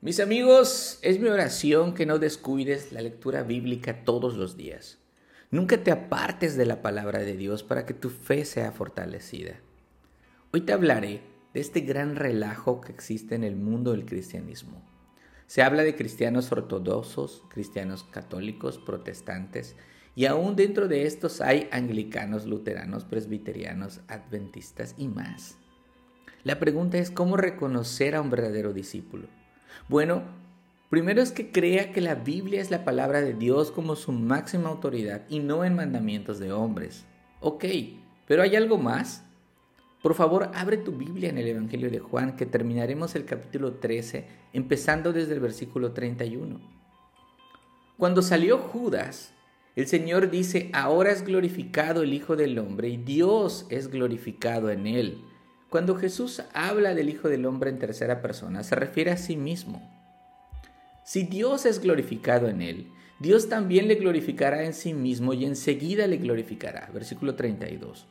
Mis amigos, es mi oración que no descuides la lectura bíblica todos los días. Nunca te apartes de la palabra de Dios para que tu fe sea fortalecida. Hoy te hablaré de este gran relajo que existe en el mundo del cristianismo. Se habla de cristianos ortodoxos, cristianos católicos, protestantes, y aún dentro de estos hay anglicanos, luteranos, presbiterianos, adventistas y más. La pregunta es cómo reconocer a un verdadero discípulo. Bueno, primero es que crea que la Biblia es la palabra de Dios como su máxima autoridad y no en mandamientos de hombres. Ok, pero ¿hay algo más? Por favor, abre tu Biblia en el Evangelio de Juan, que terminaremos el capítulo 13, empezando desde el versículo 31. Cuando salió Judas, el Señor dice, ahora es glorificado el Hijo del Hombre y Dios es glorificado en él. Cuando Jesús habla del Hijo del Hombre en tercera persona, se refiere a sí mismo. Si Dios es glorificado en él, Dios también le glorificará en sí mismo y enseguida le glorificará. Versículo 32.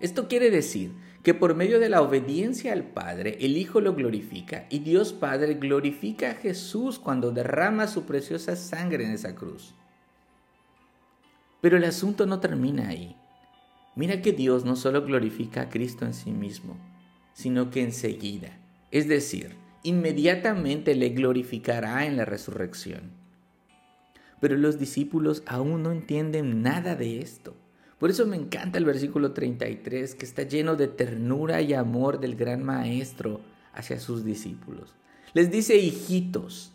Esto quiere decir que por medio de la obediencia al Padre, el Hijo lo glorifica y Dios Padre glorifica a Jesús cuando derrama su preciosa sangre en esa cruz. Pero el asunto no termina ahí. Mira que Dios no solo glorifica a Cristo en sí mismo, sino que enseguida, es decir, inmediatamente le glorificará en la resurrección. Pero los discípulos aún no entienden nada de esto. Por eso me encanta el versículo 33, que está lleno de ternura y amor del gran maestro hacia sus discípulos. Les dice hijitos.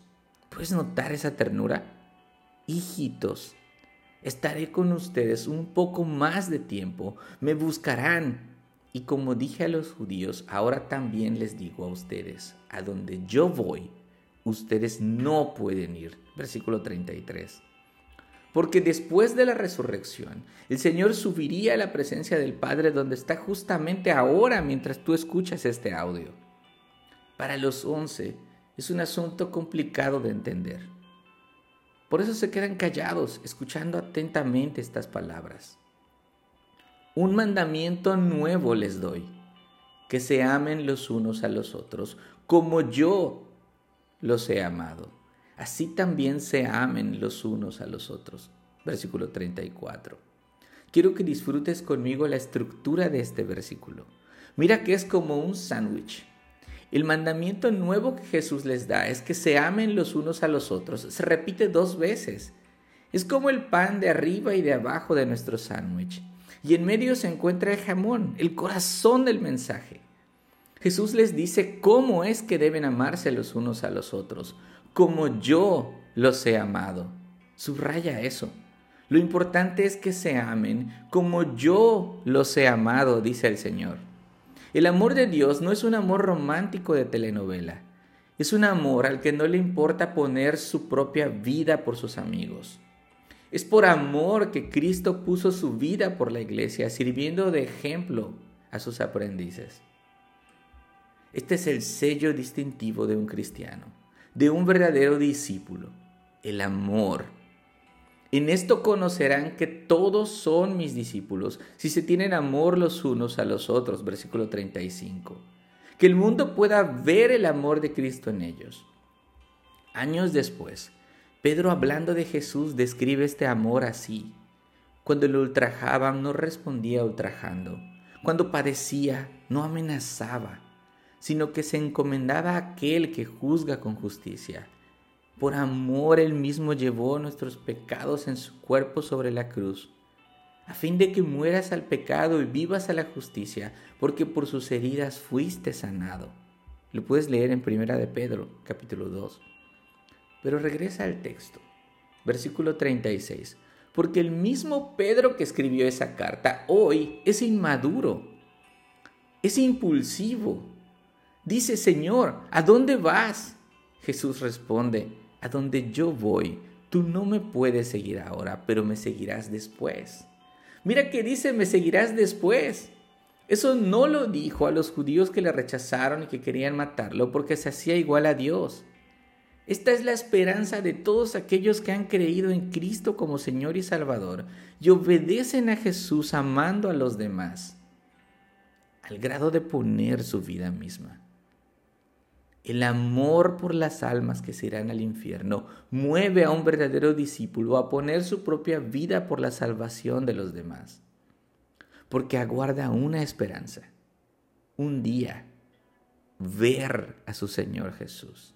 ¿Puedes notar esa ternura? Hijitos, Estaré con ustedes un poco más de tiempo, me buscarán. Y como dije a los judíos, ahora también les digo a ustedes, a donde yo voy, ustedes no pueden ir. Versículo 33. Porque después de la resurrección, el Señor subiría a la presencia del Padre donde está justamente ahora mientras tú escuchas este audio. Para los once es un asunto complicado de entender. Por eso se quedan callados, escuchando atentamente estas palabras. Un mandamiento nuevo les doy, que se amen los unos a los otros, como yo los he amado. Así también se amen los unos a los otros. Versículo 34. Quiero que disfrutes conmigo la estructura de este versículo. Mira que es como un sándwich. El mandamiento nuevo que Jesús les da es que se amen los unos a los otros. Se repite dos veces. Es como el pan de arriba y de abajo de nuestro sándwich. Y en medio se encuentra el jamón, el corazón del mensaje. Jesús les dice cómo es que deben amarse los unos a los otros, como yo los he amado. Subraya eso. Lo importante es que se amen como yo los he amado, dice el Señor. El amor de Dios no es un amor romántico de telenovela. Es un amor al que no le importa poner su propia vida por sus amigos. Es por amor que Cristo puso su vida por la iglesia, sirviendo de ejemplo a sus aprendices. Este es el sello distintivo de un cristiano, de un verdadero discípulo, el amor en esto conocerán que todos son mis discípulos, si se tienen amor los unos a los otros. Versículo 35. Que el mundo pueda ver el amor de Cristo en ellos. Años después, Pedro hablando de Jesús describe este amor así. Cuando lo ultrajaban no respondía ultrajando. Cuando padecía no amenazaba, sino que se encomendaba a aquel que juzga con justicia por amor él mismo llevó nuestros pecados en su cuerpo sobre la cruz, a fin de que mueras al pecado y vivas a la justicia, porque por sus heridas fuiste sanado. Lo puedes leer en Primera de Pedro, capítulo 2. Pero regresa al texto, versículo 36. Porque el mismo Pedro que escribió esa carta hoy es inmaduro, es impulsivo. Dice, Señor, ¿a dónde vas? Jesús responde, a donde yo voy, tú no me puedes seguir ahora, pero me seguirás después. Mira que dice, me seguirás después. Eso no lo dijo a los judíos que le rechazaron y que querían matarlo porque se hacía igual a Dios. Esta es la esperanza de todos aquellos que han creído en Cristo como Señor y Salvador y obedecen a Jesús amando a los demás, al grado de poner su vida misma. El amor por las almas que se irán al infierno mueve a un verdadero discípulo a poner su propia vida por la salvación de los demás, porque aguarda una esperanza, un día ver a su Señor Jesús.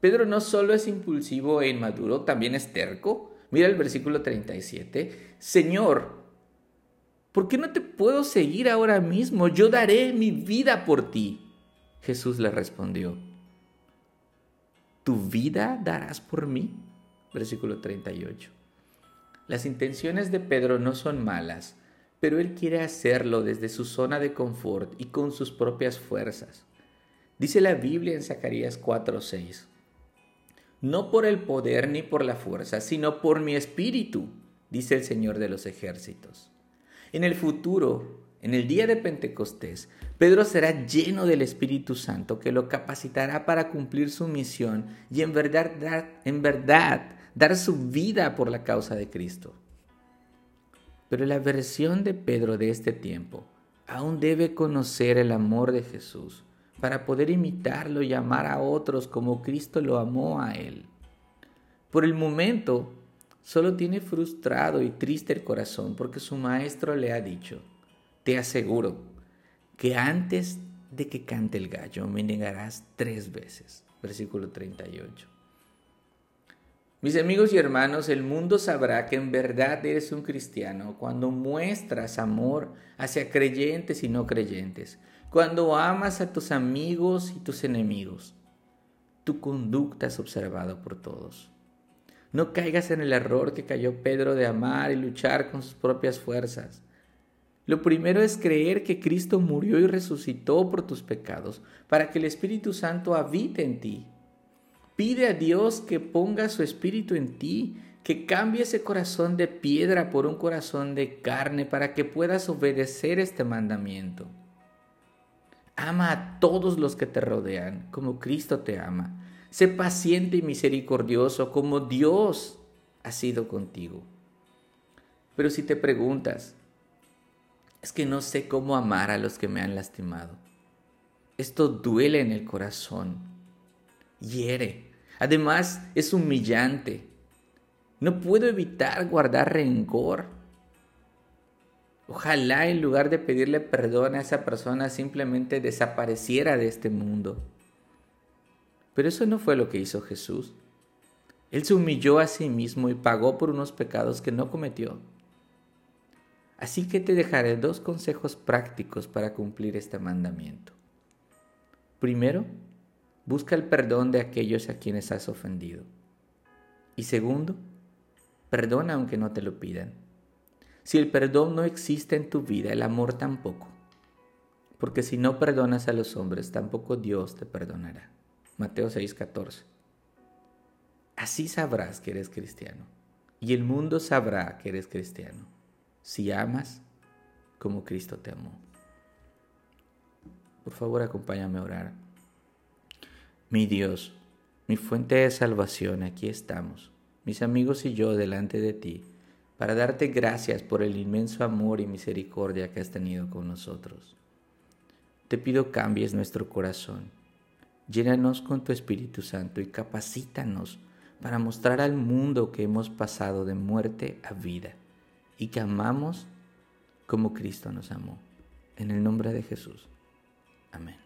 Pedro no solo es impulsivo e inmaduro, también es terco. Mira el versículo 37. Señor, ¿por qué no te puedo seguir ahora mismo? Yo daré mi vida por ti. Jesús le respondió, ¿tu vida darás por mí? Versículo 38. Las intenciones de Pedro no son malas, pero él quiere hacerlo desde su zona de confort y con sus propias fuerzas. Dice la Biblia en Zacarías 4:6, no por el poder ni por la fuerza, sino por mi espíritu, dice el Señor de los ejércitos. En el futuro, en el día de Pentecostés, Pedro será lleno del Espíritu Santo que lo capacitará para cumplir su misión y en verdad dar, su vida por la causa de Cristo. Pero la versión de Pedro de este tiempo aún debe conocer el amor de Jesús para poder imitarlo y amar a otros como Cristo lo amó a él. Por el momento, solo tiene frustrado y triste el corazón porque su maestro le ha dicho, te aseguro que antes de que cante el gallo me negarás tres veces. Versículo 38. Mis amigos y hermanos, el mundo sabrá que en verdad eres un cristiano cuando muestras amor hacia creyentes y no creyentes, cuando amas a tus amigos y tus enemigos. Tu conducta es observada por todos. No caigas en el error que cayó Pedro de amar y luchar con sus propias fuerzas. Lo primero es creer que Cristo murió y resucitó por tus pecados, para que el Espíritu Santo habite en ti. Pide a Dios que ponga su Espíritu en ti, que cambie ese corazón de piedra por un corazón de carne, para que puedas obedecer este mandamiento. Ama a todos los que te rodean, como Cristo te ama. Sé paciente y misericordioso, como Dios ha sido contigo. Pero si te preguntas, es que no sé cómo amar a los que me han lastimado. Esto duele en el corazón, hiere. Además, es humillante. No puedo evitar guardar rencor. Ojalá en lugar de pedirle perdón a esa persona simplemente desapareciera de este mundo. Pero eso no fue lo que hizo Jesús. Él se humilló a sí mismo y pagó por unos pecados que no cometió. Así que te dejaré dos consejos prácticos para cumplir este mandamiento. Primero, busca el perdón de aquellos a quienes has ofendido. Y segundo, perdona aunque no te lo pidan. Si el perdón no existe en tu vida, el amor tampoco. Porque si no perdonas a los hombres, tampoco Dios te perdonará. Mateo 6:14. Así sabrás que eres cristiano. Y el mundo sabrá que eres cristiano si amas como Cristo te amó. Por favor, acompáñame a orar. Mi Dios, mi fuente de salvación, aquí estamos, mis amigos y yo delante de ti, para darte gracias por el inmenso amor y misericordia que has tenido con nosotros. Te pido cambies nuestro corazón, llénanos con tu Espíritu Santo y capacítanos para mostrar al mundo que hemos pasado de muerte a vida y que amamos como Cristo nos amó. En el nombre de Jesús. Amén.